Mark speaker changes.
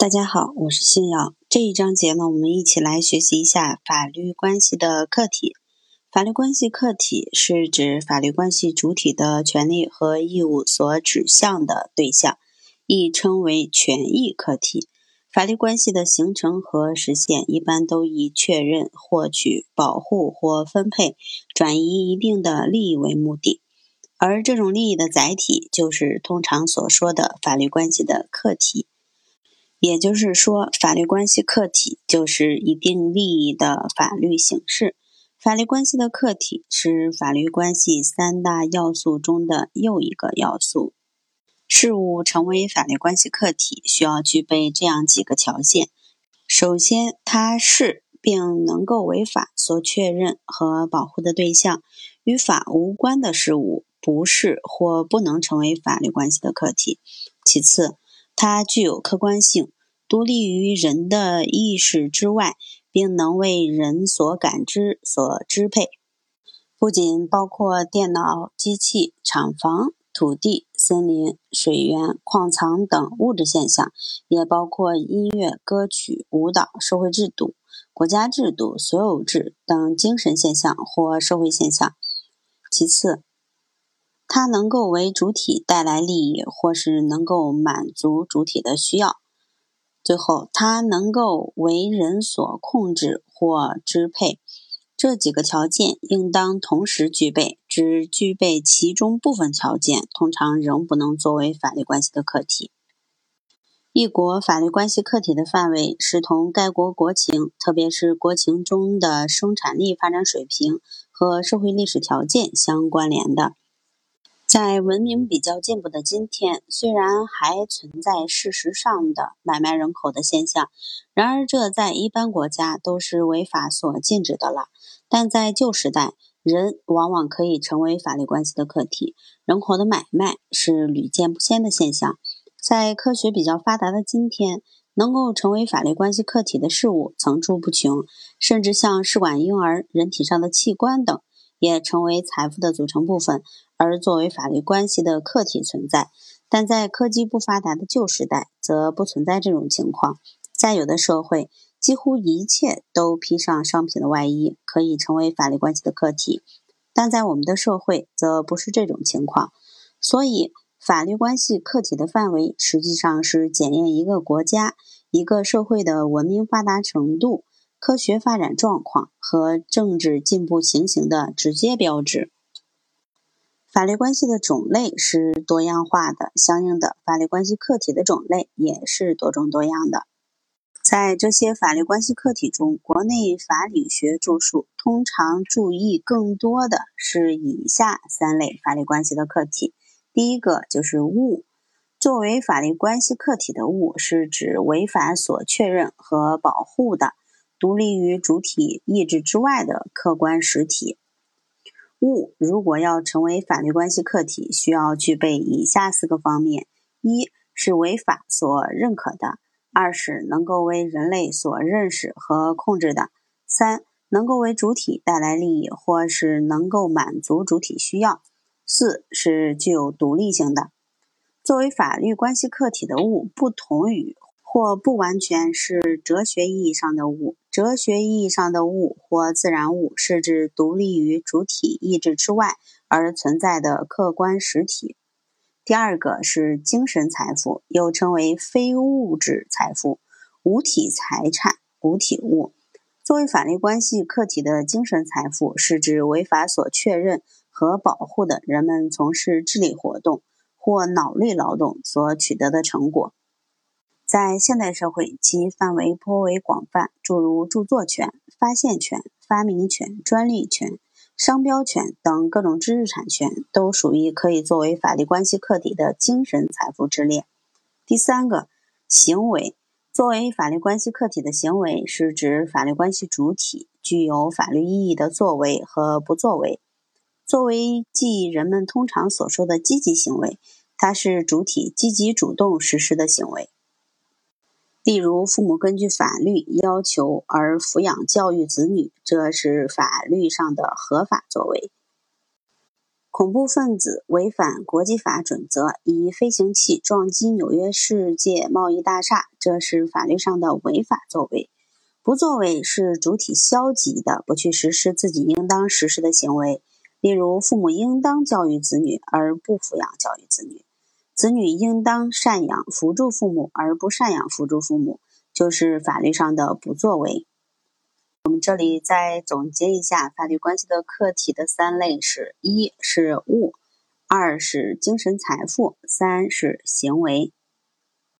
Speaker 1: 大家好，我是新瑶。这一章节呢，我们一起来学习一下法律关系的客体。法律关系客体是指法律关系主体的权利和义务所指向的对象，亦称为权益客体。法律关系的形成和实现，一般都以确认、获取、保护或分配、转移一定的利益为目的，而这种利益的载体，就是通常所说的法律关系的客体。也就是说，法律关系客体就是一定利益的法律形式。法律关系的客体是法律关系三大要素中的又一个要素。事物成为法律关系客体，需要具备这样几个条件：首先，它是并能够为法所确认和保护的对象；与法无关的事物不是或不能成为法律关系的客体。其次，它具有客观性，独立于人的意识之外，并能为人所感知、所支配。不仅包括电脑、机器、厂房、土地、森林、水源、矿藏等物质现象，也包括音乐、歌曲、舞蹈、社会制度、国家制度、所有制等精神现象或社会现象。其次，它能够为主体带来利益，或是能够满足主体的需要。最后，它能够为人所控制或支配。这几个条件应当同时具备，只具备其中部分条件，通常仍不能作为法律关系的客体。一国法律关系客体的范围是同该国国情，特别是国情中的生产力发展水平和社会历史条件相关联的。在文明比较进步的今天，虽然还存在事实上的买卖人口的现象，然而这在一般国家都是违法所禁止的了。但在旧时代，人往往可以成为法律关系的客体，人口的买卖是屡见不鲜的现象。在科学比较发达的今天，能够成为法律关系客体的事物层出不穷，甚至像试管婴儿、人体上的器官等。也成为财富的组成部分，而作为法律关系的客体存在。但在科技不发达的旧时代，则不存在这种情况。在有的社会，几乎一切都披上商品的外衣，可以成为法律关系的客体。但在我们的社会，则不是这种情况。所以，法律关系客体的范围，实际上是检验一个国家、一个社会的文明发达程度。科学发展状况和政治进步情形的直接标志。法律关系的种类是多样化的，相应的法律关系客体的种类也是多种多样的。在这些法律关系客体中，国内法理学著述通常注意更多的是以下三类法律关系的客体。第一个就是物，作为法律关系客体的物，是指违反所确认和保护的。独立于主体意志之外的客观实体物，如果要成为法律关系客体，需要具备以下四个方面：一是违法所认可的；二是能够为人类所认识和控制的；三能够为主体带来利益，或是能够满足主体需要；四是具有独立性的。作为法律关系客体的物，不同于。或不完全是哲学意义上的物。哲学意义上的物或自然物，是指独立于主体意志之外而存在的客观实体。第二个是精神财富，又称为非物质财富、无体财产、无体物。作为法律关系客体的精神财富，是指违法所确认和保护的人们从事智力活动或脑力劳动所取得的成果。在现代社会，其范围颇为广泛，诸如著作权、发现权、发明权、专利权、商标权等各种知识产权，都属于可以作为法律关系客体的精神财富之列。第三个，行为作为法律关系客体的行为，是指法律关系主体具有法律意义的作为和不作为。作为即人们通常所说的积极行为，它是主体积极主动实施的行为。例如，父母根据法律要求而抚养教育子女，这是法律上的合法作为。恐怖分子违反国际法准则，以飞行器撞击纽约世界贸易大厦，这是法律上的违法作为。不作为是主体消极的，不去实施自己应当实施的行为。例如，父母应当教育子女，而不抚养教育子女；子女应当赡养扶助父母，而不赡养扶助父母，就是法律上的不作为。我们这里再总结一下法律关系的客体的三类是：一是物，二是精神财富，三是行为。